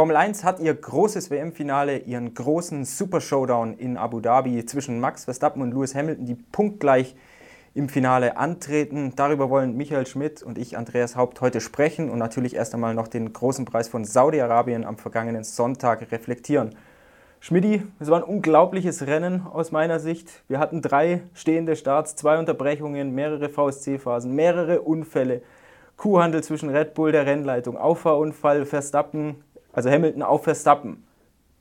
Formel 1 hat ihr großes WM-Finale, ihren großen Super Showdown in Abu Dhabi zwischen Max Verstappen und Lewis Hamilton, die punktgleich im Finale antreten. Darüber wollen Michael Schmidt und ich, Andreas Haupt, heute sprechen und natürlich erst einmal noch den großen Preis von Saudi-Arabien am vergangenen Sonntag reflektieren. Schmidti, es war ein unglaubliches Rennen aus meiner Sicht. Wir hatten drei stehende Starts, zwei Unterbrechungen, mehrere VSC-Phasen, mehrere Unfälle, Kuhhandel zwischen Red Bull, der Rennleitung, Auffahrunfall, Verstappen, also Hamilton auf Verstappen.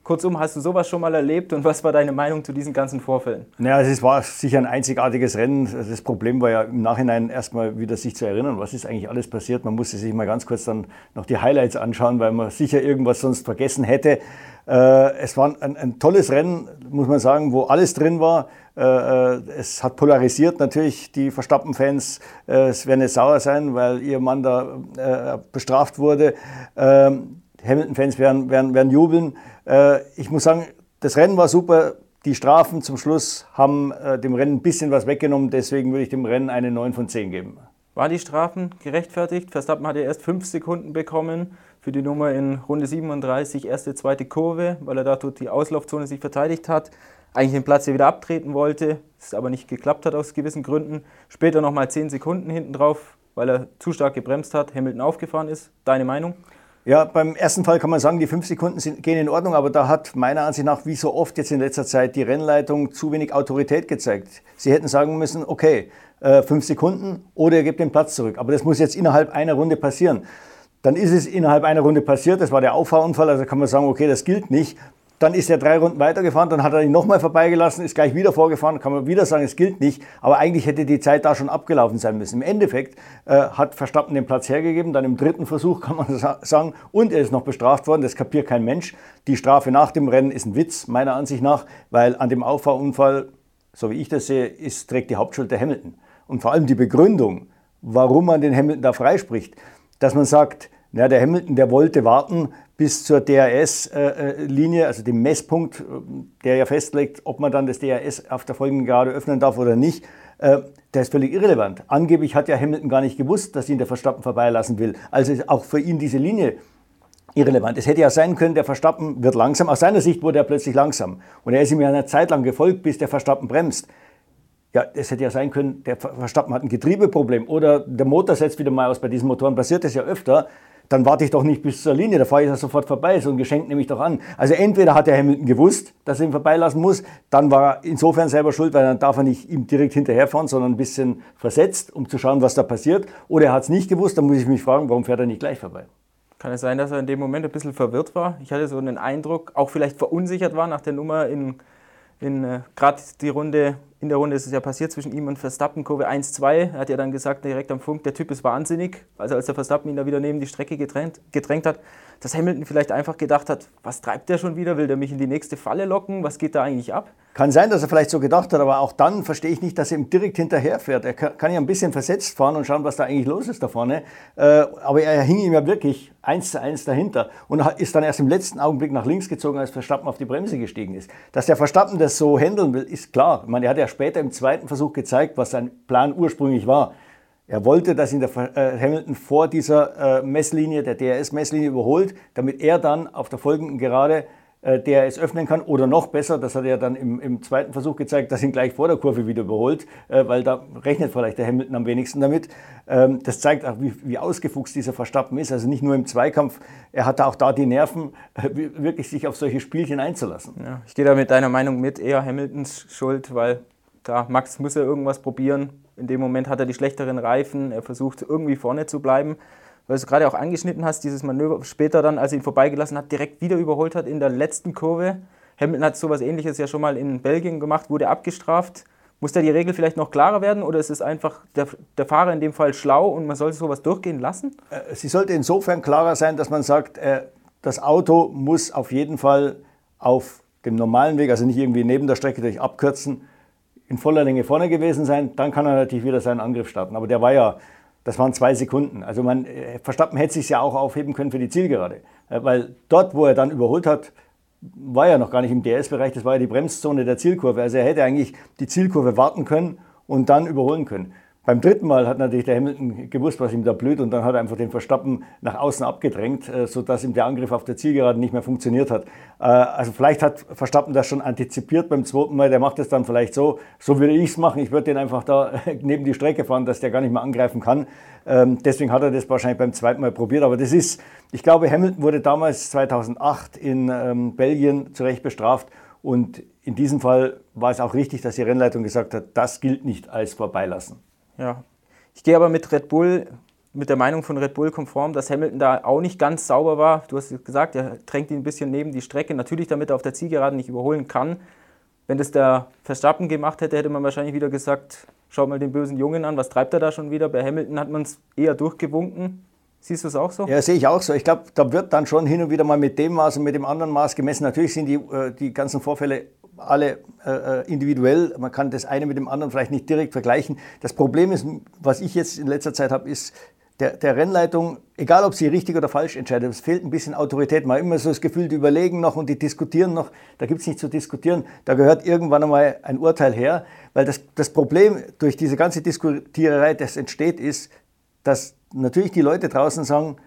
Kurzum, hast du sowas schon mal erlebt und was war deine Meinung zu diesen ganzen Vorfällen? Naja, es war sicher ein einzigartiges Rennen. Das Problem war ja im Nachhinein erstmal wieder sich zu erinnern, was ist eigentlich alles passiert. Man musste sich mal ganz kurz dann noch die Highlights anschauen, weil man sicher irgendwas sonst vergessen hätte. Äh, es war ein, ein tolles Rennen, muss man sagen, wo alles drin war. Äh, äh, es hat polarisiert natürlich die Verstappen-Fans. Es werden jetzt sauer sein, weil ihr Mann da bestraft wurde. Hamilton-Fans werden, werden, werden jubeln. Äh, ich muss sagen, das Rennen war super. Die Strafen zum Schluss haben äh, dem Rennen ein bisschen was weggenommen. Deswegen würde ich dem Rennen eine 9 von 10 geben. Waren die Strafen gerechtfertigt? Verstappen hat ja erst 5 Sekunden bekommen für die Nummer in Runde 37, erste, zweite Kurve, weil er da dort die Auslaufzone sich verteidigt hat. Eigentlich den Platz hier wieder abtreten wollte, es aber nicht geklappt hat aus gewissen Gründen. Später nochmal 10 Sekunden hinten drauf, weil er zu stark gebremst hat, Hamilton aufgefahren ist. Deine Meinung? Ja, beim ersten Fall kann man sagen, die fünf Sekunden sind, gehen in Ordnung, aber da hat meiner Ansicht nach, wie so oft jetzt in letzter Zeit, die Rennleitung zu wenig Autorität gezeigt. Sie hätten sagen müssen, okay, äh, fünf Sekunden oder ihr gebt den Platz zurück. Aber das muss jetzt innerhalb einer Runde passieren. Dann ist es innerhalb einer Runde passiert, das war der Auffahrunfall, also kann man sagen, okay, das gilt nicht. Dann ist er drei Runden weitergefahren, dann hat er ihn nochmal vorbeigelassen, ist gleich wieder vorgefahren, kann man wieder sagen, es gilt nicht. Aber eigentlich hätte die Zeit da schon abgelaufen sein müssen. Im Endeffekt äh, hat Verstappen den Platz hergegeben, dann im dritten Versuch kann man sagen, und er ist noch bestraft worden, das kapiert kein Mensch. Die Strafe nach dem Rennen ist ein Witz, meiner Ansicht nach, weil an dem Auffahrunfall, so wie ich das sehe, ist, trägt die Hauptschuld der Hamilton. Und vor allem die Begründung, warum man den Hamilton da freispricht, dass man sagt, ja, der Hamilton, der wollte warten bis zur DRS-Linie, also dem Messpunkt, der ja festlegt, ob man dann das DRS auf der folgenden Gerade öffnen darf oder nicht. Äh, der ist völlig irrelevant. Angeblich hat ja Hamilton gar nicht gewusst, dass ihn der Verstappen vorbeilassen will. Also ist auch für ihn diese Linie irrelevant. Es hätte ja sein können, der Verstappen wird langsam. Aus seiner Sicht wurde er plötzlich langsam. Und er ist ihm ja eine Zeit lang gefolgt, bis der Verstappen bremst. Ja, es hätte ja sein können, der Verstappen hat ein Getriebeproblem oder der Motor setzt wieder mal aus. Bei diesen Motoren passiert das ja öfter dann warte ich doch nicht bis zur Linie, da fahre ich ja sofort vorbei, so ein Geschenk nehme ich doch an. Also entweder hat der Hamilton gewusst, dass er ihn vorbeilassen muss, dann war er insofern selber schuld, weil dann darf er nicht ihm direkt hinterherfahren, sondern ein bisschen versetzt, um zu schauen, was da passiert. Oder er hat es nicht gewusst, dann muss ich mich fragen, warum fährt er nicht gleich vorbei? Kann es sein, dass er in dem Moment ein bisschen verwirrt war? Ich hatte so einen Eindruck, auch vielleicht verunsichert war nach der Nummer in, in äh, gerade die Runde in der Runde ist es ja passiert zwischen ihm und Verstappen, Kurve 1-2. Er hat ja dann gesagt, direkt am Funk, der Typ ist wahnsinnig. Also als der Verstappen ihn da wieder neben die Strecke gedrängt, gedrängt hat, dass Hamilton vielleicht einfach gedacht hat, was treibt der schon wieder? Will der mich in die nächste Falle locken? Was geht da eigentlich ab? Kann sein, dass er vielleicht so gedacht hat, aber auch dann verstehe ich nicht, dass er ihm direkt hinterherfährt. Er kann ja ein bisschen versetzt fahren und schauen, was da eigentlich los ist da vorne. Äh, aber er hing ihm ja wirklich eins zu eins dahinter und ist dann erst im letzten Augenblick nach links gezogen, als Verstappen auf die Bremse gestiegen ist. Dass der Verstappen das so handeln will, ist klar. Ich meine, er hat ja später im zweiten Versuch gezeigt, was sein Plan ursprünglich war. Er wollte, dass ihn der äh, Hamilton vor dieser äh, Messlinie, der DRS-Messlinie überholt, damit er dann auf der folgenden Gerade äh, DRS öffnen kann. Oder noch besser, das hat er dann im, im, zweiten Versuch gezeigt, dass ihn gleich vor der Kurve wieder überholt, weil da rechnet vielleicht der Hamilton am wenigsten damit. Ähm, das zeigt auch, wie, wie ausgefuchst dieser Verstappen ist. Also nicht nur im Zweikampf, er hatte auch da die Nerven, wirklich sich auf solche Spielchen einzulassen. Ja, ich gehe da mit deiner Meinung mit, eher Hamiltons Schuld, weil da Max muss ja irgendwas probieren. In dem Moment hat er die schlechteren Reifen, er versucht irgendwie vorne zu bleiben. Weil du gerade auch angeschnitten hast, dieses Manöver später dann, als er ihn vorbeigelassen hat, direkt wieder überholt hat in der letzten Kurve. Hamilton hat sowas ähnliches ja schon mal in Belgien gemacht, wurde abgestraft. Muss da die Regel vielleicht noch klarer werden oder ist es einfach der, der Fahrer in dem Fall schlau und man sollte sowas durchgehen lassen? Äh, sie sollte insofern klarer sein, dass man sagt, äh, das Auto muss auf jeden Fall auf dem normalen Weg, also nicht irgendwie neben der Strecke durch abkürzen, in voller Länge vorne gewesen sein, dann kann er natürlich wieder seinen Angriff starten. Aber der war ja, das waren zwei Sekunden. Also man, äh, Verstappen hätte sich ja auch aufheben können für die Zielgerade. Äh, weil dort, wo er dann überholt hat, war ja noch gar nicht im DS-Bereich, das war ja die Bremszone der Zielkurve. Also er hätte eigentlich die Zielkurve warten können und dann überholen können. Beim dritten Mal hat natürlich der Hamilton gewusst, was ihm da blüht und dann hat er einfach den Verstappen nach außen abgedrängt, äh, sodass ihm der Angriff auf der Zielgerade nicht mehr funktioniert hat. Äh, also vielleicht hat Verstappen das schon antizipiert beim zweiten Mal, der macht es dann vielleicht so, so würde ich es machen, ich würde den einfach da neben die Strecke fahren, dass der gar nicht mehr angreifen kann. Ähm, deswegen hat er das wahrscheinlich beim zweiten Mal probiert, aber das ist, ich glaube, Hamilton wurde damals 2008 in ähm, Belgien zu Recht bestraft und in diesem Fall war es auch richtig, dass die Rennleitung gesagt hat, das gilt nicht als Vorbeilassen. Ja. Ich gehe aber mit Red Bull, mit der Meinung von Red Bull konform, dass Hamilton da auch nicht ganz sauber war. Du hast gesagt, er drängt ihn ein bisschen neben die Strecke. Natürlich, damit er auf der Zielgeraden nicht überholen kann. Wenn das der Verstappen gemacht hätte, hätte man wahrscheinlich wieder gesagt, schau mal den bösen Jungen an, was treibt er da schon wieder? Bei Hamilton hat man es eher durchgewunken. Siehst du es auch so? Ja, sehe ich auch so. Ich glaube, da wird dann schon hin und wieder mal mit dem Maß und mit dem anderen Maß gemessen. Natürlich sind die, äh, die ganzen Vorfälle alle äh, äh, individuell. Man kann das eine mit dem anderen vielleicht nicht direkt vergleichen. Das Problem ist, was ich jetzt in letzter Zeit habe, ist, der, der, Rennleitung, egal ob sie richtig oder falsch entscheidet, es fehlt ein bisschen Autorität. Man hat immer so das Gefühl, die überlegen noch und die diskutieren noch. Da gibt es nichts zu diskutieren. Da gehört irgendwann einmal ein Urteil her. Weil das, das Problem durch diese ganze Diskutiererei, das entsteht, ist, dass natürlich die Leute draußen sagen,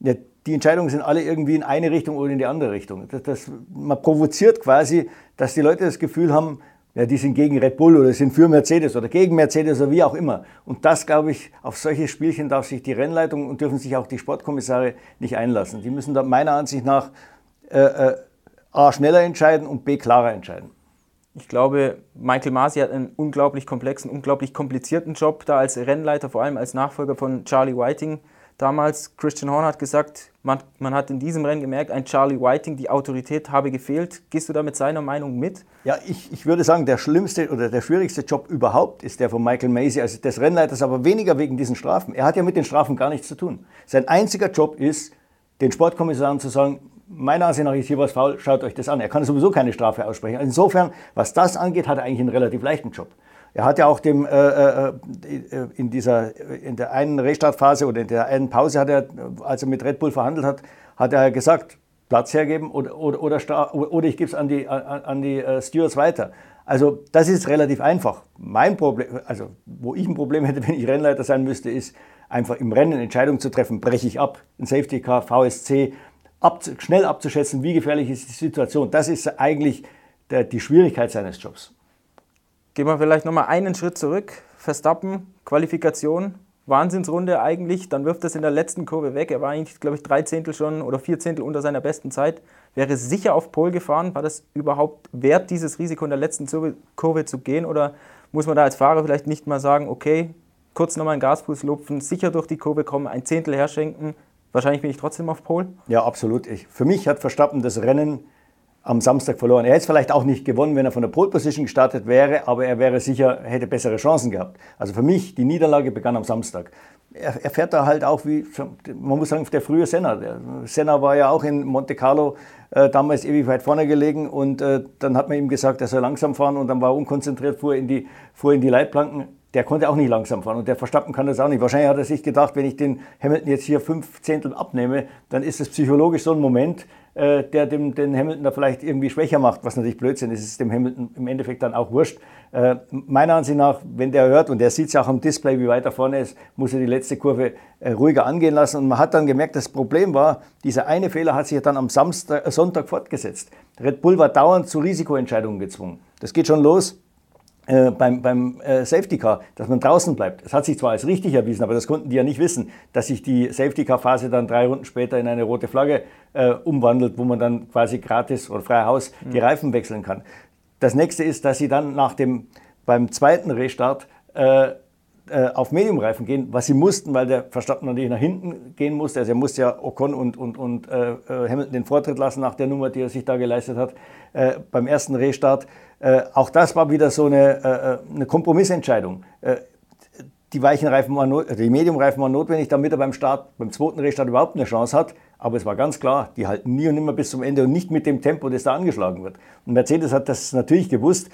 ja, die Entscheidungen sind alle irgendwie in eine Richtung oder in die andere Richtung. Das, das, man provoziert quasi, dass die Leute das Gefühl haben, ja, die sind gegen Red Bull oder sind für Mercedes oder gegen Mercedes oder wie auch immer. Und das, glaube ich, auf solche Spielchen darf sich die Rennleitung und dürfen sich auch die Sportkommissare nicht einlassen. Die müssen da meiner Ansicht nach äh, äh, A, schneller entscheiden und B, klarer entscheiden. Ich glaube, Michael Masi hat einen unglaublich komplexen, unglaublich komplizierten Job da als Rennleiter, vor allem als Nachfolger von Charlie Whiting damals, Christian Horn hat gesagt, man, man, hat in diesem Rennen gemerkt, ein Charlie Whiting, die Autorität habe gefehlt. Gehst du da mit seiner Meinung mit? Ja, ich, ich würde sagen, der schlimmste oder der schwierigste Job überhaupt ist der von Michael Macy, also des Rennleiters, aber weniger wegen diesen Strafen. Er hat ja mit den Strafen gar nichts zu tun. Sein einziger Job ist, den Sportkommissaren zu sagen, meiner Ansicht nach ist hier was faul, schaut euch das an. Er kann sowieso keine Strafe aussprechen. Insofern, was das angeht, hat er eigentlich einen relativ leichten Job. Er hat ja auch dem, äh, äh, äh, in, dieser, in der einen Restartphase oder in der einen Pause, hat er, als er mit Red Bull verhandelt hat, hat er gesagt, Platz hergeben oder, oder, oder, oder ich gebe es an die, an, die uh, Stewards weiter. Also das ist relativ einfach. Mein Problem, also wo ich ein Problem hätte, wenn ich Rennleiter sein müsste, ist einfach im Rennen Entscheidungen zu treffen, breche ich ab, ein Safety Car, VSC, ab, schnell abzuschätzen, wie gefährlich ist die Situation. Das ist eigentlich der, die Schwierigkeit seines Jobs. Gehen wir vielleicht nochmal einen Schritt zurück. Verstappen, Qualifikation, Wahnsinnsrunde eigentlich. Dann wirft es in der letzten Kurve weg. Er war eigentlich, glaube ich, drei Zehntel schon oder vier Zehntel unter seiner besten Zeit. Wäre sicher auf Pole gefahren. War das überhaupt wert, dieses Risiko in der letzten Kurve zu gehen? Oder muss man da als Fahrer vielleicht nicht mal sagen, okay, kurz nochmal einen Gasfuß lupfen, sicher durch die Kurve kommen, ein Zehntel herschenken? Wahrscheinlich bin ich trotzdem auf Pole. Ja, absolut. Ich, für mich hat Verstappen das Rennen am Samstag verloren. Er hätte es vielleicht auch nicht gewonnen, wenn er von der Pole Position gestartet wäre, aber er wäre sicher, hätte bessere Chancen gehabt. Also für mich, die Niederlage begann am Samstag. Er, er fährt da halt auch wie, man muss sagen, der frühe Senna. Der Senna war ja auch in Monte Carlo äh, damals ewig weit vorne gelegen und äh, dann hat man ihm gesagt, er soll langsam fahren und dann war er unkonzentriert, fuhr in die, fuhr in die Leitplanken. Der konnte auch nicht langsam fahren und der Verstappen kann das auch nicht. Wahrscheinlich hat er sich gedacht, wenn ich den Hamilton jetzt hier fünf Zehntel abnehme, dann ist es psychologisch so ein Moment, äh, der dem, den Hamilton da vielleicht irgendwie schwächer macht, was natürlich Blödsinn ist, ist dem Hamilton im Endeffekt dann auch wurscht. Äh, meiner Ansicht nach, wenn der hört, und der sieht es ja auch am Display, wie weit er vorne ist, muss er die letzte Kurve äh, ruhiger angehen lassen. Und man hat dann gemerkt, das Problem war, dieser eine Fehler hat sich dann am Samstag, äh, Sonntag fortgesetzt. Red Bull war dauernd zu Risikoentscheidungen gezwungen. Das geht schon los äh, beim, beim äh, Safety Car, dass man draußen bleibt. Das hat sich zwar als richtig erwiesen, aber das konnten die ja nicht wissen, dass sich die Safety Car Phase dann drei Runden später in eine rote Flagge äh, umwandelt, wo man dann quasi gratis oder frei Haus die mhm. Reifen wechseln kann. Das nächste ist, dass sie dann nach dem, beim zweiten Restart äh, äh, auf Mediumreifen gehen, was sie mussten, weil der Verstappen natürlich nach hinten gehen musste. Also er musste ja Ocon und, und, und äh, Hamilton den Vortritt lassen nach der Nummer, die er sich da geleistet hat äh, beim ersten Restart. Äh, auch das war wieder so eine, äh, äh, eine Kompromissentscheidung. die weichen Reifen waren, die Mediumreifen waren notwendig, damit er beim Start, beim zweiten Restart überhaupt eine Chance hat. Aber es war ganz klar, die halten nie und nimmer bis zum Ende und nicht mit dem Tempo, das da angeschlagen wird. Und Mercedes hat das natürlich gewusst.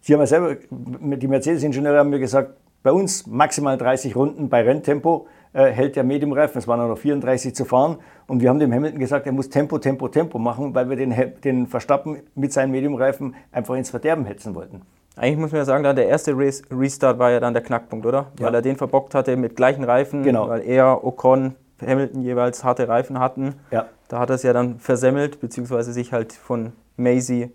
Sie haben ja selber, die Mercedes-Ingenieure haben mir gesagt, bei uns maximal 30 Runden bei Renntempo äh, hält der Mediumreifen. Es waren noch 34 zu fahren. Und wir haben dem Hamilton gesagt, er muss Tempo, Tempo, Tempo machen, weil wir den, den Verstappen mit seinen Mediumreifen einfach ins Verderben hetzen wollten. Eigentlich muss man ja sagen, der erste Restart war ja dann der Knackpunkt, oder? Ja. Weil er den verbockt hatte mit gleichen Reifen, genau. weil er, Ocon, Hamilton jeweils harte Reifen hatten. Ja. Da hat er es ja dann versemmelt, beziehungsweise sich halt von Maisie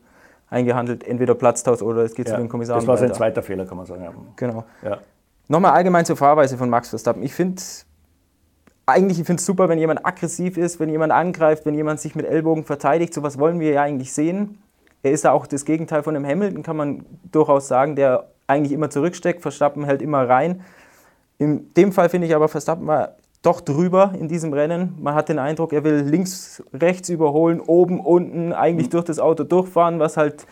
eingehandelt, entweder Platztausch oder es geht ja. zu den Kommissaren. Das war sein zweiter Fehler, kann man sagen. Genau. Ja. Nochmal allgemein zur Fahrweise von Max Verstappen. Ich finde eigentlich ich finde es super, wenn jemand aggressiv ist, wenn jemand angreift, wenn jemand sich mit Ellbogen verteidigt. So was wollen wir ja eigentlich sehen. Er ist ja auch das Gegenteil von einem Hamilton, kann man durchaus sagen, der eigentlich immer zurücksteckt. Verstappen hält immer rein. In dem Fall finde ich aber, Verstappen war doch drüber in diesem Rennen. Man hat den Eindruck, er will links, rechts überholen, oben, unten, eigentlich durch das Auto durchfahren, was halt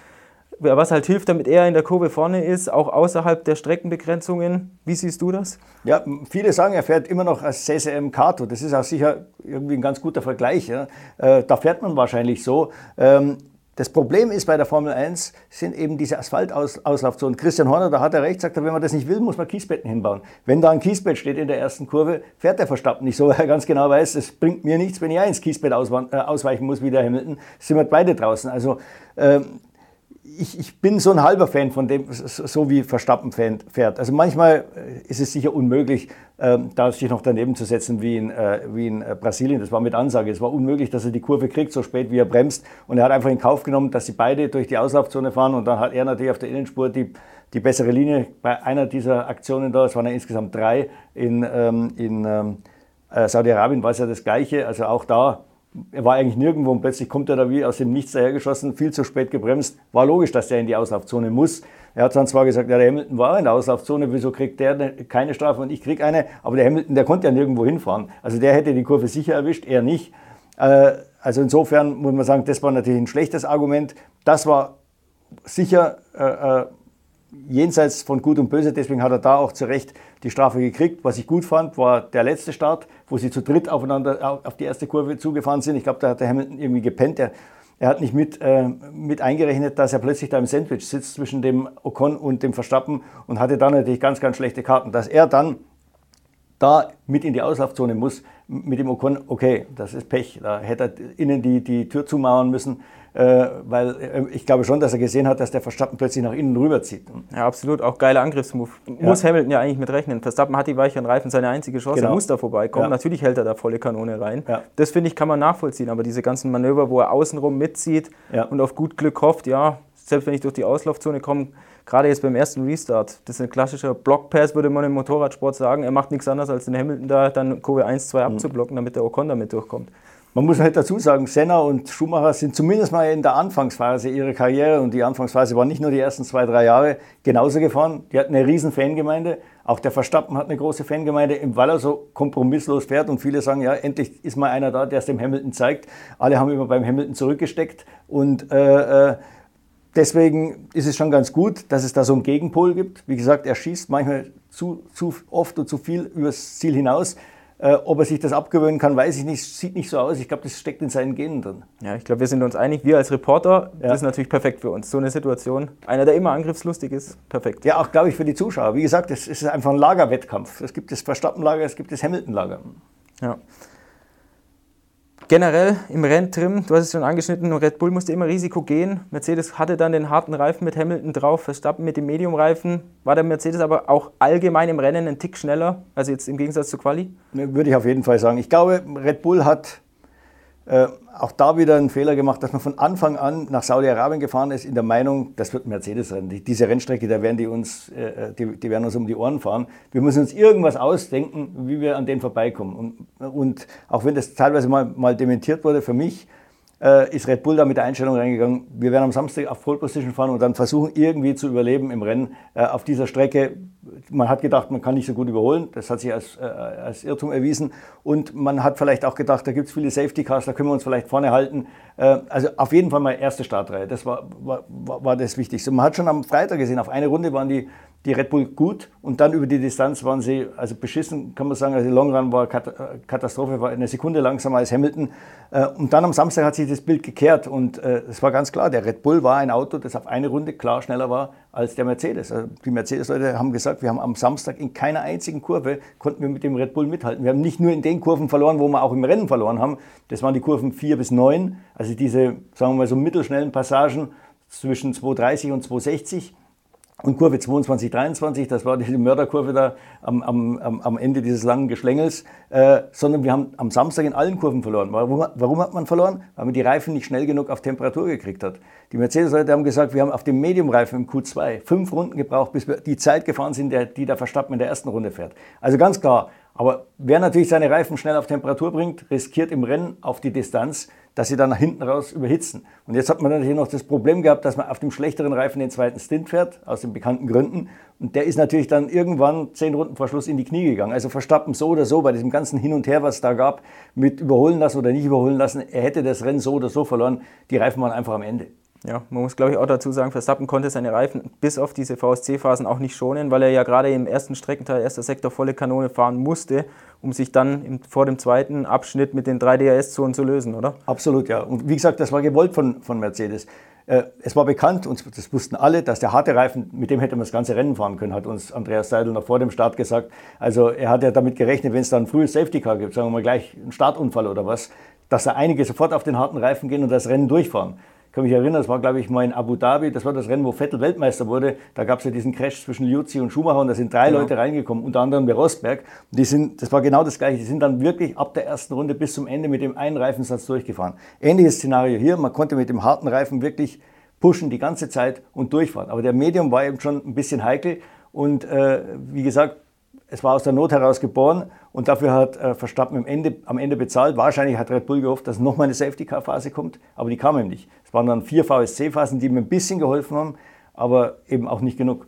was halt hilft, damit er in der Kurve vorne ist, auch außerhalb der Streckenbegrenzungen. Wie siehst du das? Ja, viele sagen, er fährt immer noch als CCM Kato. Das ist auch sicher irgendwie ein ganz guter Vergleich. Ja. Äh, da fährt man wahrscheinlich so. Ähm, das Problem ist bei der Formel 1 sind eben diese Asphaltauslaufzonen. Christian Horner, da hat er recht, sagt er, wenn man das nicht will, muss man Kiesbetten hinbauen. Wenn da ein Kiesbett steht in der ersten Kurve, fährt der Verstappen nicht so, weil er ganz genau weiß, es bringt mir nichts, wenn ich ins Kiesbett äh, ausweichen muss wie der Hamilton. Sind wir beide draußen. Also ähm, ich, ich, bin so ein halber Fan von dem, so wie Verstappen fährt. Also manchmal äh, ist es sicher unmöglich, ähm, da sich noch daneben zu setzen wie in, äh, wie in äh, Brasilien. Das war mit Ansage. Es war unmöglich, dass er die Kurve kriegt, so spät wie er bremst. Und er hat einfach in Kauf genommen, dass sie beide durch die Auslaufzone fahren. Und dann hat er natürlich auf der Innenspur die, die bessere Linie. Bei einer dieser Aktionen da, es waren ja insgesamt drei, in, ähm, in ähm, Saudi-Arabien war es ja das Gleiche. Also auch da er war eigentlich nirgendwo und plötzlich kommt er da wie aus dem Nichts dahergeschossen, viel zu spät gebremst. War logisch, dass der in die Auslaufzone muss. Er hat dann zwar gesagt, ja, der Hamilton war in der Auslaufzone, wieso kriegt der keine Strafe und ich krieg eine? Aber der Hamilton, der konnte ja nirgendwo hinfahren. Also der hätte die Kurve sicher erwischt, er nicht. Äh, also insofern muss man sagen, das war natürlich ein schlechtes Argument. Das war sicher äh, äh, jenseits von Gut und Böse, deswegen hat er da auch zu Recht die Strafe gekriegt. Was ich gut fand, war der letzte Start, wo sie zu dritt aufeinander auf die erste Kurve zugefahren sind. Ich glaube, da hat der Hamilton irgendwie gepennt. Er, er hat nicht mit, äh, mit eingerechnet, dass er plötzlich da im Sandwich sitzt zwischen dem Ocon und dem Verstappen und hatte dann natürlich ganz, ganz schlechte Karten. Dass er dann da mit in die Auslaufzone muss, mit dem Ocon, okay, das ist Pech. Da hätte er innen die, die Tür zumauern müssen. Äh, weil äh, ich glaube schon, dass er gesehen hat, dass der Verstappen plötzlich nach innen rüberzieht. Ja, absolut. Auch geiler Angriffsmove. Ja. Muss Hamilton ja eigentlich mit rechnen. Verstappen hat die weicheren Reifen, seine einzige Chance. Genau. Er muss da vorbeikommen. Ja. Natürlich hält er da volle Kanone rein. Ja. Das finde ich, kann man nachvollziehen. Aber diese ganzen Manöver, wo er außenrum mitzieht und auf gut Glück hofft, ja, selbst wenn ich durch die Auslaufzone komme, gerade jetzt beim ersten Restart, das ist ein klassischer Blockpass, würde man im Motorradsport sagen. Er macht nichts anderes, als den Hamilton da dann Kurve 1, 2 mhm. abzublocken, damit der Ocon damit durchkommt. Man muss halt dazu sagen, Senna und Schumacher sind zumindest mal in der Anfangsphase ihrer Karriere, und die Anfangsphase war nicht nur die ersten zwei, drei Jahre, genauso gefahren. Die hatten eine riesen Fangemeinde. Auch der Verstappen hat eine große Fangemeinde, weil er so kompromisslos fährt. Und viele sagen, ja, endlich ist mal einer da, der es dem Hamilton zeigt. Alle haben immer beim Hamilton zurückgesteckt. Und äh, äh, deswegen ist es schon ganz gut, dass es da so einen Gegenpol gibt. Wie gesagt, er schießt manchmal zu, zu oft und zu viel übers Ziel hinaus. Äh, ob er sich das abgewöhnen kann, weiß ich nicht. Sieht nicht so aus. Ich glaube, das steckt in seinen Genen drin. Ja, ich glaube, wir sind uns einig. Wir als Reporter, ja. das ist natürlich perfekt für uns. So eine Situation. Einer, der immer angriffslustig ist, perfekt. Ja, auch, glaube ich, für die Zuschauer. Wie gesagt, es ist einfach ein Lagerwettkampf. Es gibt das Verstappen-Lager, es gibt das Hamilton-Lager. Ja. Generell im Renntrim, du hast es schon angeschnitten, Red Bull musste immer Risiko gehen. Mercedes hatte dann den harten Reifen mit Hamilton drauf, Verstappen mit dem Medium-Reifen. War der Mercedes aber auch allgemein im Rennen einen Tick schneller, also jetzt im Gegensatz zu Quali? Würde ich auf jeden Fall sagen. Ich glaube, Red Bull hat äh, auch da wieder einen Fehler gemacht, dass man von Anfang an nach Saudi-Arabien gefahren ist, in der Meinung, das wird Mercedes rennen. Die, diese Rennstrecke, da werden die uns, äh, die, die, werden uns um die Ohren fahren. Wir müssen uns irgendwas ausdenken, wie wir an denen vorbeikommen. Und, und auch wenn das teilweise mal, mal dementiert wurde, für mich äh, ist Red Bull da mit der Einstellung reingegangen, wir werden am Samstag auf Pole Position fahren und dann versuchen irgendwie zu überleben im Rennen äh, auf dieser Strecke. Man hat gedacht, man kann nicht so gut überholen, das hat sich als, äh, als Irrtum erwiesen und man hat vielleicht auch gedacht, da gibt es viele Safety Cars, da können wir uns vielleicht vorne halten. Äh, also auf jeden Fall mal erste Startreihe, das war, war, war das Wichtigste. Man hat schon am Freitag gesehen, auf eine Runde waren die die Red Bull gut und dann über die Distanz waren sie, also beschissen kann man sagen, also Long Run war äh, Katastrophe, war eine Sekunde langsamer als Hamilton. Äh, und dann am Samstag hat sich das Bild gekehrt und äh, es war ganz klar, der Red Bull war ein Auto, das auf eine Runde klar schneller war als der Mercedes. Also die Mercedes-Leute haben gesagt, wir haben am Samstag in keiner einzigen Kurve konnten wir mit dem Red Bull mithalten. Wir haben nicht nur in den Kurven verloren, wo wir auch im Rennen verloren haben. Das waren die Kurven 4 bis 9, also diese, sagen wir mal so mittelschnellen Passagen zwischen 230 und 260 und Kurve 22, 23, das war die Mörderkurve da am, am, am Ende dieses langen Geschlängels, äh, sondern wir haben am Samstag in allen Kurven verloren. Warum, warum hat man verloren? Weil man die Reifen nicht schnell genug auf Temperatur gekriegt hat. Die Mercedes-Leute haben gesagt, wir haben auf dem Medium-Reifen im Q2 fünf Runden gebraucht, bis wir die Zeit gefahren sind, die der Verstappen in der ersten Runde fährt. Also ganz klar, aber wer natürlich seine Reifen schnell auf Temperatur bringt, riskiert im Rennen auf die Distanz, dass sie dann nach hinten raus überhitzen. Und jetzt hat man natürlich noch das Problem gehabt, dass man auf dem schlechteren Reifen den zweiten Stint fährt, aus den bekannten Gründen. Und der ist natürlich dann irgendwann zehn Runden vor Schluss in die Knie gegangen. Also Verstappen so oder so, bei diesem ganzen Hin und Her, was es da gab, mit überholen lassen oder nicht überholen lassen, er hätte das Rennen so oder so verloren. Die Reifen waren einfach am Ende. Ja, man muss glaube ich auch dazu sagen, Verstappen konnte seine Reifen bis auf diese VSC-Phasen auch nicht schonen, weil er ja gerade im ersten Streckenteil, erster Sektor volle Kanone fahren musste, um sich dann im, vor dem zweiten Abschnitt mit den drei DRS-Zonen zu lösen, oder? Absolut, ja. Und wie gesagt, das war gewollt von, von Mercedes. Äh, es war bekannt, und das wussten alle, dass der harte Reifen, mit dem hätte man das ganze Rennen fahren können, hat uns Andreas Seidel noch vor dem Start gesagt. Also er hat ja damit gerechnet, wenn es dann ein frühes Safety Car gibt, sagen wir mal gleich einen Startunfall oder was, dass da einige sofort auf den harten Reifen gehen und das Rennen durchfahren kann mich erinnern, das war, glaube ich, mal in Abu Dhabi, das war das Rennen, wo Vettel Weltmeister wurde. Da gab es ja diesen Crash zwischen Liuzzi und Schumacher und da sind drei genau. Leute reingekommen, unter anderem der Rosberg. Die sind, das war genau das Gleiche. Die sind dann wirklich ab der ersten Runde bis zum Ende mit dem einen Reifensatz durchgefahren. Ähnliches Szenario hier. Man konnte mit dem harten Reifen wirklich pushen die ganze Zeit und durchfahren. Aber der Medium war eben schon ein bisschen heikel und äh, wie gesagt, es war aus der Not heraus geboren und dafür hat äh, Verstappen am Ende, am Ende bezahlt. Wahrscheinlich hat Red Bull gehofft, dass nochmal eine Safety-Car-Phase kommt, aber die kam ihm nicht. Es waren dann vier VSC-Phasen, die ihm ein bisschen geholfen haben, aber eben auch nicht genug.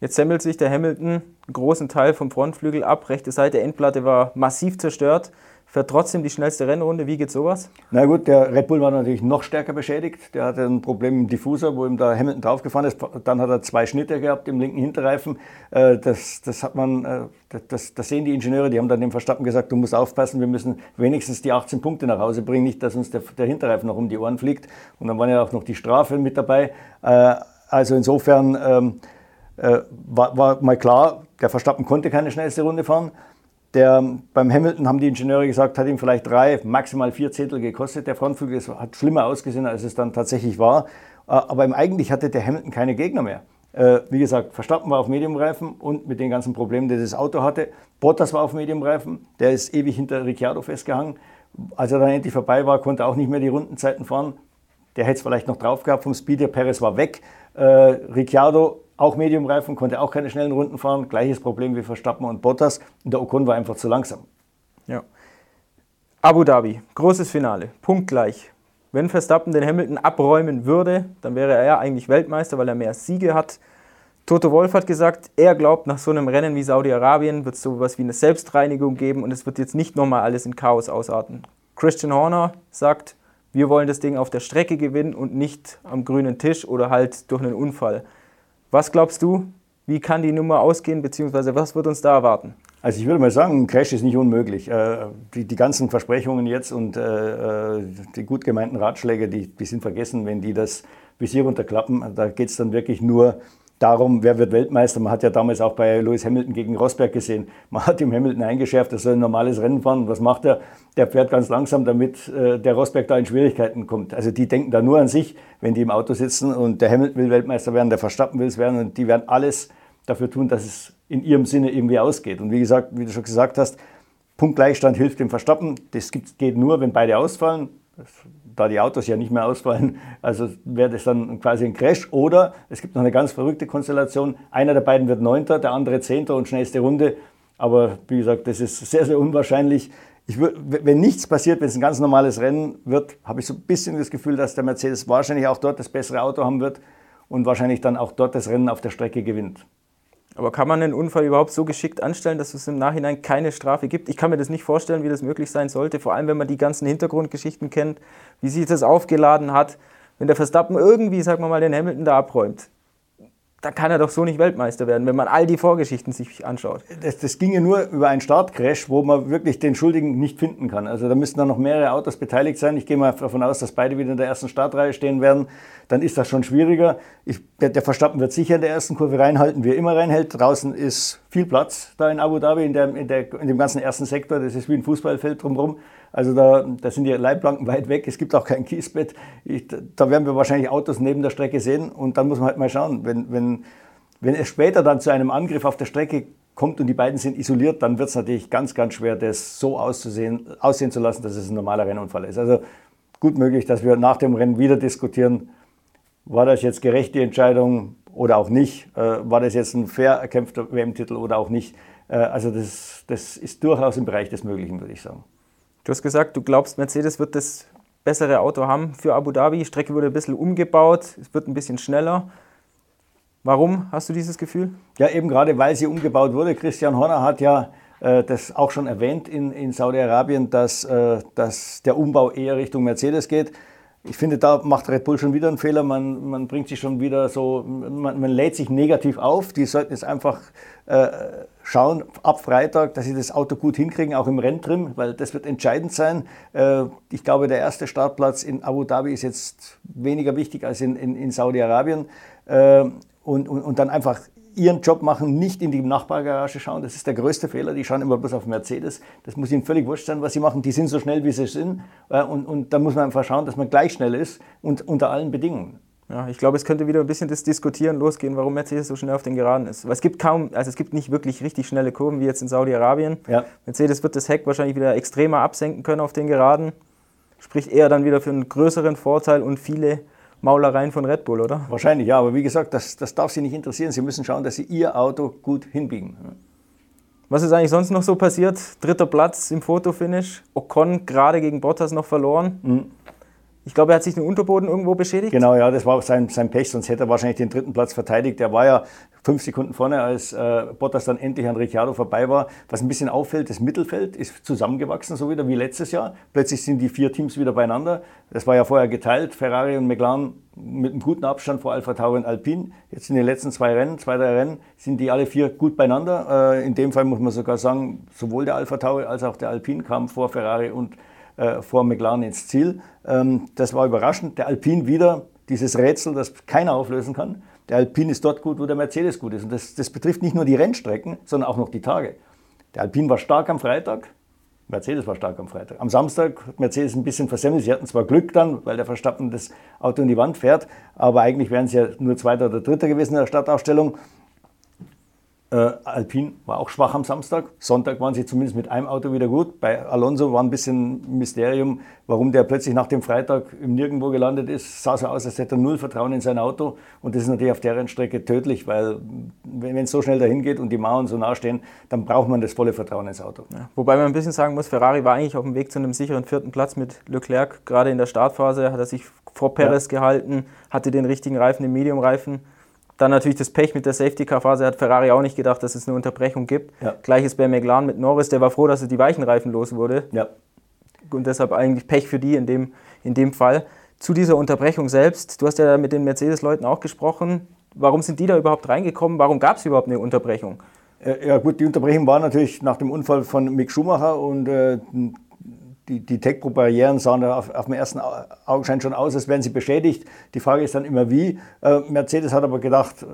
Jetzt semmelt sich der Hamilton einen großen Teil vom Frontflügel ab. Rechte Seite Endplatte war massiv zerstört fährt trotzdem die schnellste Rennrunde. Wie geht sowas? Na gut, der Red Bull war natürlich noch stärker beschädigt. Der hatte ein Problem im Diffuser, wo ihm da Hamilton draufgefahren ist. Dann hat er zwei Schnitte gehabt im linken Hinterreifen. Äh, das, das, hat man, äh, das, das sehen die Ingenieure. Die haben dann dem Verstappen gesagt, du musst aufpassen, wir müssen wenigstens die 18 Punkte nach Hause bringen, nicht, dass uns der, der Hinterreifen noch um die Ohren fliegt. Und dann war ja auch noch die Strafe mit dabei. Äh, also insofern ähm, war, war mal klar, der Verstappen konnte keine schnellste Runde fahren. Der, beim Hamilton haben die Ingenieure gesagt, hat ihm vielleicht drei, maximal vier Zehntel gekostet. Der Frontflügel das hat schlimmer ausgesehen, als es dann tatsächlich war. Äh, aber eigentlich hatte der Hamilton keine Gegner mehr. Äh, wie gesagt, Verstappen war auf Mediumreifen und mit den ganzen Problemen, die das Auto hatte. Bottas war auf Mediumreifen, der ist ewig hinter Ricciardo festgehangen. Als er dann endlich vorbei war, konnte er auch nicht mehr die Rundenzeiten fahren. Der hätte es vielleicht noch drauf gehabt vom Speed. Der Perez war weg. Äh, Ricciardo auch Mediumreifen, konnte auch keine schnellen Runden fahren. Gleiches Problem wie Verstappen und Bottas. Und der Ocon war einfach zu langsam. Ja. Abu Dhabi, großes Finale, punktgleich. Wenn Verstappen den Hamilton abräumen würde, dann wäre er eigentlich Weltmeister, weil er mehr Siege hat. Toto Wolf hat gesagt, er glaubt, nach so einem Rennen wie Saudi-Arabien wird es so etwas wie eine Selbstreinigung geben und es wird jetzt nicht nochmal alles in Chaos ausarten. Christian Horner sagt, wir wollen das Ding auf der Strecke gewinnen und nicht am grünen Tisch oder halt durch einen Unfall. Was glaubst du, wie kann die Nummer ausgehen, beziehungsweise was wird uns da erwarten? Also ich würde mal sagen, ein Crash ist nicht unmöglich. Äh, die, die ganzen Versprechungen jetzt und äh, äh, die gut gemeinten Ratschläge, die, die sind vergessen, wenn die das Visier runterklappen. Da geht es dann wirklich nur darum, wer wird Weltmeister. Man hat ja damals auch bei Lewis Hamilton gegen Rosberg gesehen. Man hat ihm Hamilton eingeschärft, er soll ein normales Rennen fahren. Und was macht er? Der fährt ganz langsam, damit äh, der Rosberg da in Schwierigkeiten kommt. Also die denken da nur an sich, wenn die im Auto sitzen und der Hamilton will Weltmeister werden, der Verstappen will es werden und die werden alles dafür tun, dass es in ihrem Sinne irgendwie ausgeht. Und wie gesagt, wie du schon gesagt hast, Punktgleichstand hilft dem Verstappen. Das geht nur, wenn beide ausfallen da die Autos ja nicht mehr ausfallen, also wäre das dann quasi ein Crash. Oder es gibt noch eine ganz verrückte Konstellation. Einer der beiden wird Neunter, der andere Zehnter und schnellste Runde. Aber wie gesagt, das ist sehr, sehr unwahrscheinlich. Ich wenn nichts passiert, wenn es ein ganz normales Rennen wird, habe ich so ein bisschen das Gefühl, dass der Mercedes wahrscheinlich auch dort das bessere Auto haben wird und wahrscheinlich dann auch dort das Rennen auf der Strecke gewinnt. Aber kann man einen Unfall überhaupt so geschickt anstellen, dass es im Nachhinein keine Strafe gibt? Ich kann mir das nicht vorstellen, wie das möglich sein sollte, vor allem wenn man die ganzen Hintergrundgeschichten kennt, wie sich das aufgeladen hat. Wenn der Verstappen irgendwie, sagen wir mal, den Hamilton da abräumt, da kann er doch so nicht Weltmeister werden, wenn man all die Vorgeschichten sich anschaut. Das, das ginge nur über einen Startcrash, wo man wirklich den Schuldigen nicht finden kann. Also da müssten dann noch mehrere Autos beteiligt sein. Ich gehe mal davon aus, dass beide wieder in der ersten Startreihe stehen werden. Dann ist das schon schwieriger. Ich, der, der, Verstappen wird sicher in der ersten Kurve reinhalten, wie er immer reinhält. Draußen ist viel Platz da in Abu Dhabi, in, der, in, der, in dem ganzen ersten Sektor. Das ist wie ein Fußballfeld drumherum. Also da, da sind die Leitplanken weit weg, es gibt auch kein Kiesbett. Ich, da werden wir wahrscheinlich Autos neben der Strecke sehen und dann muss man halt mal schauen, wenn, wenn Wenn es später dann zu einem Angriff auf der Strecke kommt und die beiden sind isoliert, dann wird es natürlich ganz, ganz schwer, das so auszusehen, aussehen zu lassen, dass es ein normaler Rennunfall ist. Also gut möglich, dass wir nach dem Rennen wieder diskutieren, war das jetzt gerechte Entscheidung oder auch nicht, äh, war das jetzt ein fair erkämpfter WM-Titel oder auch nicht. Äh, also das, das ist durchaus im Bereich des Möglichen, würde ich sagen. Du hast gesagt, du glaubst, Mercedes wird das bessere Auto haben für Abu Dhabi. Die Strecke wurde ein bisschen umgebaut, es wird ein bisschen schneller. Warum hast du dieses Gefühl? Ja, eben gerade weil sie umgebaut wurde. Christian Horner hat ja äh, das auch schon erwähnt in, in Saudi-Arabien, dass, äh, dass der Umbau eher Richtung Mercedes geht. Ich finde, da macht Red Bull schon wieder einen Fehler. Man, man bringt sich schon wieder so, man, man lädt sich negativ auf. Die sollten jetzt einfach äh, schauen, ab Freitag, dass sie das Auto gut hinkriegen, auch im Renntrim, weil das wird entscheidend sein. Äh, ich glaube, der erste Startplatz in Abu Dhabi ist jetzt weniger wichtig als in, in, in Saudi-Arabien. Äh, und, und, und dann einfach ihren Job machen, nicht in die Nachbargarage schauen. Das ist der größte Fehler. Die schauen immer bloß auf Mercedes. Das muss ihnen völlig wurscht sein, was sie machen. Die sind so schnell, wie sie sind. Äh, und, und da muss man einfach schauen, dass man gleich schnell ist und unter allen Bedingungen. Ja, ich glaube, es könnte wieder ein bisschen das Diskutieren losgehen, warum Mercedes so schnell auf den Geraden ist. Weil es gibt kaum, also es gibt nicht wirklich richtig schnelle Kurven wie jetzt in Saudi-Arabien. Ja. Mercedes wird das Heck wahrscheinlich wieder extremer absenken können auf den Geraden. Spricht eher dann wieder für einen größeren Vorteil und viele Maulereien von Red Bull, oder? Wahrscheinlich, ja. Aber wie gesagt, das, das darf Sie nicht interessieren. Sie müssen schauen, dass Sie Ihr Auto gut hinbiegen. Was ist eigentlich sonst noch so passiert? Dritter Platz im Fotofinish. Ocon gerade gegen Bottas noch verloren. Mhm. Ich glaube, er hat sich den Unterboden irgendwo beschädigt. Genau, ja, das war sein, sein Pech, sonst hätte er wahrscheinlich den dritten Platz verteidigt. Er war ja fünf Sekunden vorne, als äh, Bottas dann endlich an Ricciardo vorbei war. Was ein bisschen auffällt, das Mittelfeld ist zusammengewachsen, so wieder wie letztes Jahr. Plötzlich sind die vier Teams wieder beieinander. Das war ja vorher geteilt, Ferrari und McLaren mit einem guten Abstand vor Alpha Tauri und Alpine. Jetzt in den letzten zwei Rennen, zwei, drei Rennen, sind die alle vier gut beieinander. Äh, in dem Fall muss man sogar sagen, sowohl der Alpha Tauri als auch der Alpine kamen vor Ferrari und äh, vor McLaren ins Ziel. Ähm, das war überraschend. Der Alpine wieder dieses Rätsel, das keiner auflösen kann. Der Alpine ist dort gut, wo der Mercedes gut ist. Und das, das betrifft nicht nur die Rennstrecken, sondern auch noch die Tage. Der Alpine war stark am Freitag, Mercedes war stark am Freitag. Am Samstag hat Mercedes ein bisschen versemmelt. Sie hatten zwar Glück dann, weil der Verstappen das Auto in die Wand fährt, aber eigentlich wären sie ja nur Zweiter oder Dritter gewesen in der Startaufstellung. Äh, Alpine war auch schwach am Samstag. Sonntag waren sie zumindest mit einem Auto wieder gut. Bei Alonso war ein bisschen Mysterium, warum der plötzlich nach dem Freitag im Nirgendwo gelandet ist. Sah so aus, als hätte er null Vertrauen in sein Auto. Und das ist natürlich auf der Rennstrecke tödlich, weil wenn es so schnell dahin geht und die Mauern so nah stehen, dann braucht man das volle Vertrauen ins Auto. Ja, wobei man ein bisschen sagen muss, Ferrari war eigentlich auf dem Weg zu einem sicheren vierten Platz mit Leclerc. Gerade in der Startphase hat er sich vor Perez ja. gehalten, hatte den richtigen Reifen, den Medium-Reifen dann natürlich das Pech mit der Safety-Car-Phase hat Ferrari auch nicht gedacht, dass es eine Unterbrechung gibt. Ja. Gleiches bei McLaren mit Norris, der war froh, dass er die weichen Reifen los wurde. Ja. Und deshalb eigentlich Pech für die in dem, in dem Fall. Zu dieser Unterbrechung selbst, du hast ja mit den Mercedes-Leuten auch gesprochen. Warum sind die da überhaupt reingekommen? Warum gab es überhaupt eine Unterbrechung? Äh, ja gut, die Unterbrechung war natürlich nach dem Unfall von Mick Schumacher und äh, die, die Tech-Barrieren sahen auf, auf den ersten Augenschein schon aus, als wären sie beschädigt. Die Frage ist dann immer wie. Äh, Mercedes hat aber gedacht,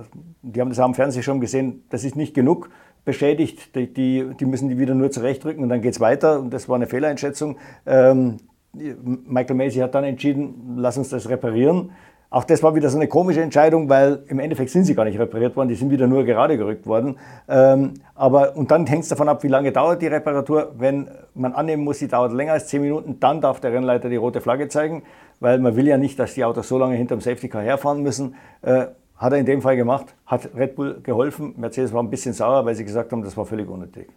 die haben das am Fernsehen schon gesehen, das ist nicht genug beschädigt, die, die, die müssen die wieder nur zurechtrücken und dann geht es weiter. Und das war eine Fehleinschätzung. Ähm, Michael Macy hat dann entschieden, lass uns das reparieren. Auch das war wieder so eine komische Entscheidung, weil im Endeffekt sind sie gar nicht repariert worden, die sind wieder nur gerade gerückt worden. Ähm, aber, und dann hängt es davon ab, wie lange dauert die Reparatur. Wenn man annehmen muss, sie dauert länger als 10 Minuten, dann darf der Rennleiter die rote Flagge zeigen, weil man will ja nicht, dass die Autos so lange hinterm Safety Car herfahren müssen. Äh, hat er in dem Fall gemacht, hat Red Bull geholfen. Mercedes war ein bisschen sauer, weil sie gesagt haben, das war völlig unnötig.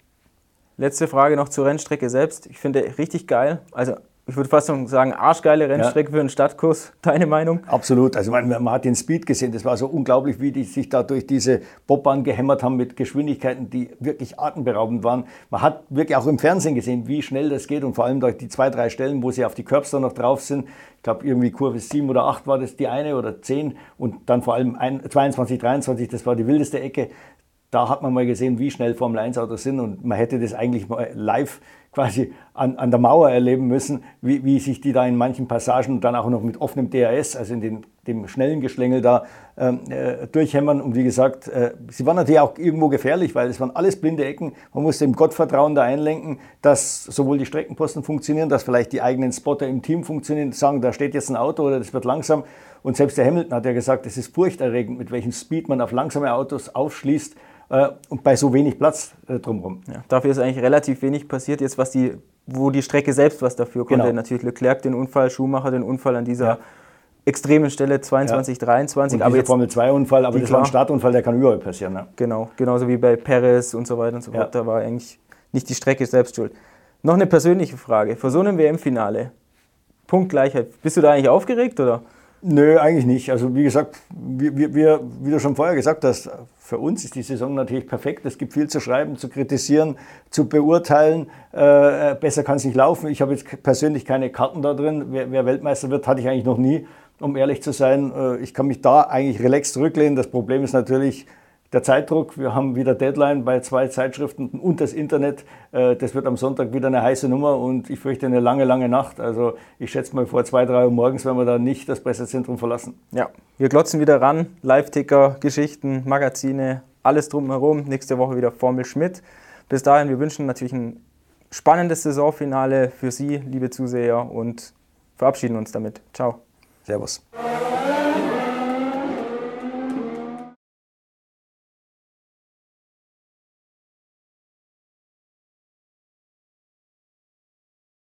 Letzte Frage noch zur Rennstrecke selbst. Ich finde richtig geil. Also ich würde fast sagen, arschgeile Rennstrecke ja. für einen Stadtkurs. Deine Meinung? Absolut. Also man, man, hat den Speed gesehen. Das war so unglaublich, wie die sich da durch diese Bobbahn gehämmert haben mit Geschwindigkeiten, die wirklich atemberaubend waren. Man hat wirklich auch im Fernsehen gesehen, wie schnell das geht und vor allem durch die zwei, drei Stellen, wo sie auf die Curbs dann noch drauf sind. Ich glaube, irgendwie Kurve 7 oder 8 war das die eine oder 10 und dann vor allem ein, 22, 23, das war die wildeste Ecke da hat man mal gesehen, wie schnell Formel 1 Autos sind und man hätte das eigentlich mal live quasi an, an der Mauer erleben müssen, wie, wie sich die da in manchen Passagen dann auch noch mit offenem DRS, also in den, dem schnellen Geschlängel da ähm, äh, durchhämmern. Und wie gesagt, äh, sie waren natürlich auch irgendwo gefährlich, weil es waren alles blinde Ecken. Man musste im Gottvertrauen da einlenken, dass sowohl die Streckenposten funktionieren, dass vielleicht die eigenen Spotter im Team funktionieren, sagen, da steht jetzt ein Auto oder das wird langsam. Und selbst der Hamilton hat ja gesagt, es ist furchterregend, mit welchem Speed man auf langsame Autos aufschließt äh, und bei so wenig Platz äh, drumherum. Ja, dafür ist eigentlich relativ wenig passiert, jetzt was die, wo die Strecke selbst was dafür konnte. Genau. Natürlich Leclerc den Unfall, Schumacher den Unfall an dieser ja. extremen Stelle 22, ja. 23. Und aber jetzt Formel 2 Unfall, aber das klar, war ein Startunfall, der kann überall passieren. Ne? Genau, genauso wie bei Perez und so weiter und so fort. Da war eigentlich nicht die Strecke selbst schuld. Noch eine persönliche Frage. Vor so einem WM-Finale, Punktgleichheit, bist du da eigentlich aufgeregt oder? Nö, eigentlich nicht. Also wie gesagt, wir, wir, wie du schon vorher gesagt hast, für uns ist die Saison natürlich perfekt. Es gibt viel zu schreiben, zu kritisieren, zu beurteilen. Äh, besser kann es nicht laufen. Ich habe jetzt persönlich keine Karten da drin. Wer, wer, Weltmeister wird, hatte ich eigentlich noch nie, um ehrlich zu sein. Äh, ich kann mich da eigentlich relaxed zurücklehnen. Das Problem ist natürlich, der Zeitdruck. Wir haben wieder Deadline bei zwei Zeitschriften und das Internet. Äh, das wird am Sonntag wieder eine heiße Nummer und ich fürchte eine lange, lange Nacht. Also ich schätze mal vor zwei, drei Uhr morgens werden wir da nicht das Pressezentrum verlassen. Ja, wir glotzen wieder ran. Live-Ticker, Geschichten, Magazine, alles drumherum. Nächste Woche wieder Formel Schmidt. Bis dahin, wir wünschen natürlich ein spannendes Saisonfinale für Sie, liebe Zuseher, und verabschieden uns damit. Ciao. Servus.